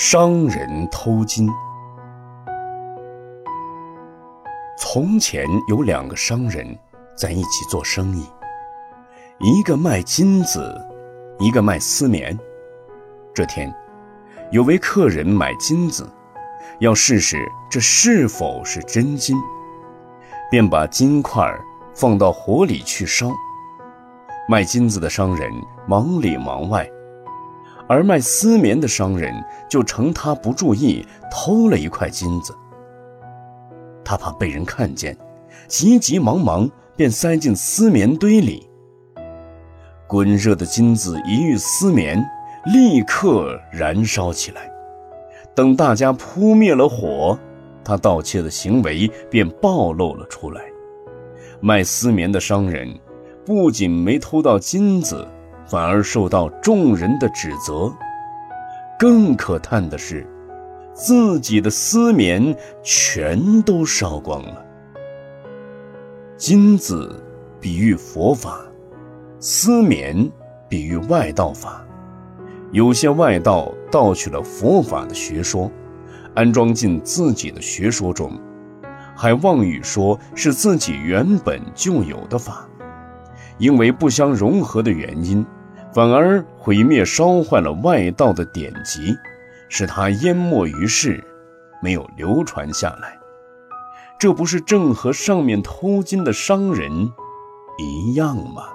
商人偷金。从前有两个商人在一起做生意，一个卖金子，一个卖丝棉。这天，有位客人买金子，要试试这是否是真金，便把金块放到火里去烧。卖金子的商人忙里忙外。而卖丝棉的商人就趁他不注意偷了一块金子。他怕被人看见，急急忙忙便塞进丝棉堆里。滚热的金子一遇丝棉，立刻燃烧起来。等大家扑灭了火，他盗窃的行为便暴露了出来。卖丝棉的商人不仅没偷到金子。反而受到众人的指责，更可叹的是，自己的丝棉全都烧光了。金子比喻佛法，丝棉比喻外道法。有些外道盗取了佛法的学说，安装进自己的学说中，还妄语说是自己原本就有的法，因为不相融合的原因。反而毁灭、烧坏了外道的典籍，使它淹没于世，没有流传下来。这不是正和上面偷金的商人一样吗？